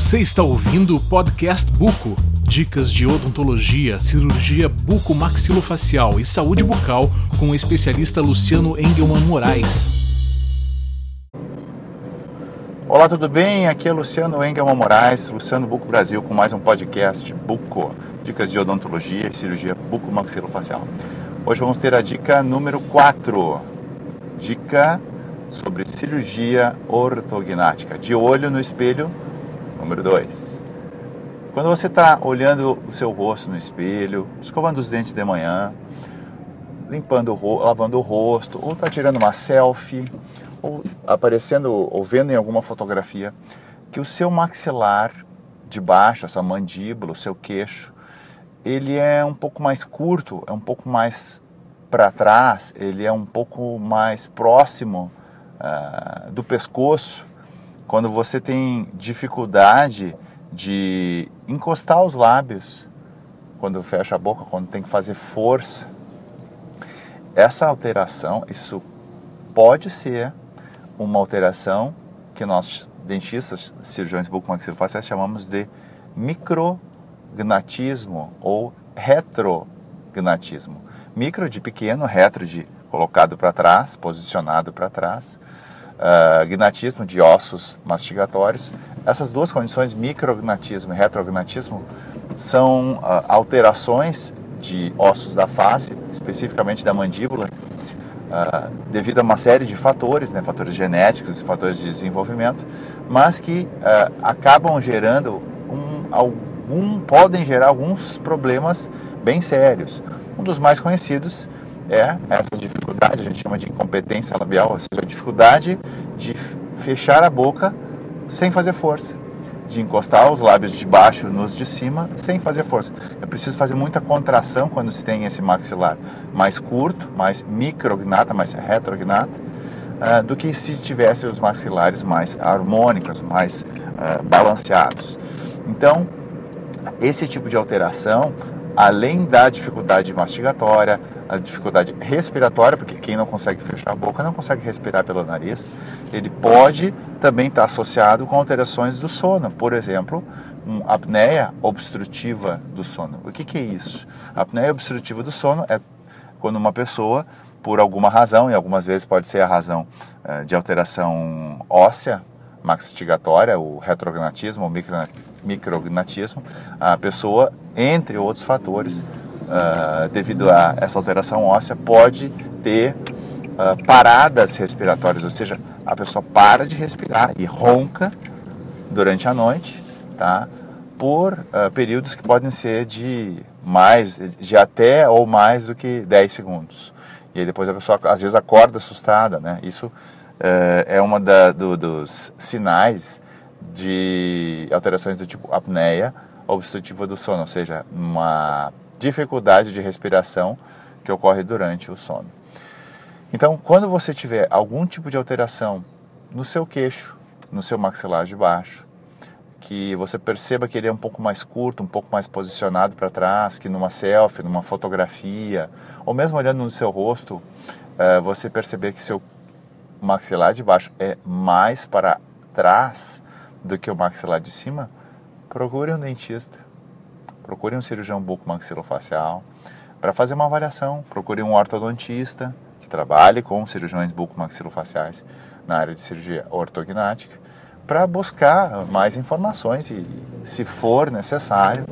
Você está ouvindo o podcast Buco. Dicas de odontologia, cirurgia bucomaxilofacial e saúde bucal com o especialista Luciano Engelman Moraes. Olá, tudo bem? Aqui é Luciano Engelman Moraes, Luciano Buco Brasil, com mais um podcast Buco. Dicas de odontologia e cirurgia bucomaxilofacial. Hoje vamos ter a dica número 4. Dica sobre cirurgia ortognática. De olho no espelho, número 2. Quando você está olhando o seu rosto no espelho, escovando os dentes de manhã, limpando o lavando o rosto, ou está tirando uma selfie, ou aparecendo ou vendo em alguma fotografia, que o seu maxilar de baixo, a sua mandíbula, o seu queixo, ele é um pouco mais curto, é um pouco mais para trás, ele é um pouco mais próximo uh, do pescoço, quando você tem dificuldade de encostar os lábios, quando fecha a boca, quando tem que fazer força, essa alteração, isso pode ser uma alteração que nós dentistas, cirurgiões bucomaxilofaciais chamamos de micrognatismo ou retrognatismo. Micro de pequeno, retro de colocado para trás, posicionado para trás, uh, gnatismo de ossos mastigatórios. Essas duas condições, micrognatismo e retrognatismo, são uh, alterações de ossos da face, especificamente da mandíbula, uh, devido a uma série de fatores, né, fatores genéticos e fatores de desenvolvimento, mas que acabam gerando um, algum, podem gerar alguns problemas bem sérios. Um dos mais conhecidos é essa dificuldade, a gente chama de incompetência labial, ou seja, a dificuldade de fechar a boca sem fazer força, de encostar os lábios de baixo nos de cima sem fazer força. É preciso fazer muita contração quando se tem esse maxilar mais curto, mais micrognata, mais retrognata, uh, do que se tivesse os maxilares mais harmônicos, mais uh, balanceados. Então, esse tipo de alteração além da dificuldade mastigatória, a dificuldade respiratória, porque quem não consegue fechar a boca não consegue respirar pelo nariz, ele pode também estar associado com alterações do sono, por exemplo, uma apneia obstrutiva do sono. O que, que é isso? A apneia obstrutiva do sono é quando uma pessoa, por alguma razão, e algumas vezes pode ser a razão eh, de alteração óssea, mastigatória, o retrognatismo ou micrognatismo, a pessoa, entre outros fatores, uh, devido a essa alteração óssea, pode ter uh, paradas respiratórias, ou seja, a pessoa para de respirar e ronca durante a noite, tá? por uh, períodos que podem ser de mais, de até ou mais do que 10 segundos. E aí depois a pessoa às vezes acorda assustada, né? Isso é, é uma da, do, dos sinais de alterações do tipo apneia obstrutiva do sono, ou seja, uma dificuldade de respiração que ocorre durante o sono. Então, quando você tiver algum tipo de alteração no seu queixo, no seu maxilar de baixo, que você perceba que ele é um pouco mais curto, um pouco mais posicionado para trás, que numa selfie, numa fotografia, ou mesmo olhando no seu rosto, é, você perceber que seu maxilar de baixo é mais para trás do que o maxilar de cima, procure um dentista, procure um cirurgião bucomaxilofacial para fazer uma avaliação, procure um ortodontista que trabalhe com cirurgiões bucomaxilofaciais na área de cirurgia ortognática para buscar mais informações e, se for necessário,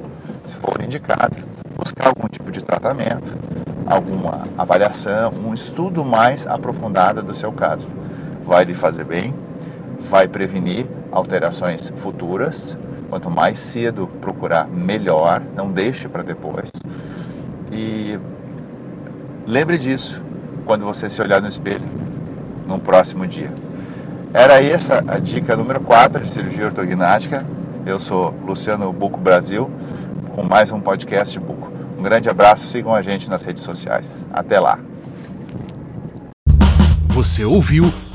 se for indicado, buscar algum tipo de tratamento, alguma avaliação, um estudo mais aprofundado do seu caso. Vai lhe fazer bem, vai prevenir alterações futuras. Quanto mais cedo procurar, melhor. Não deixe para depois. E lembre disso quando você se olhar no espelho no próximo dia. Era essa a dica número 4 de cirurgia ortognática. Eu sou Luciano Buco Brasil, com mais um podcast Buco. Um grande abraço, sigam a gente nas redes sociais. Até lá. Você ouviu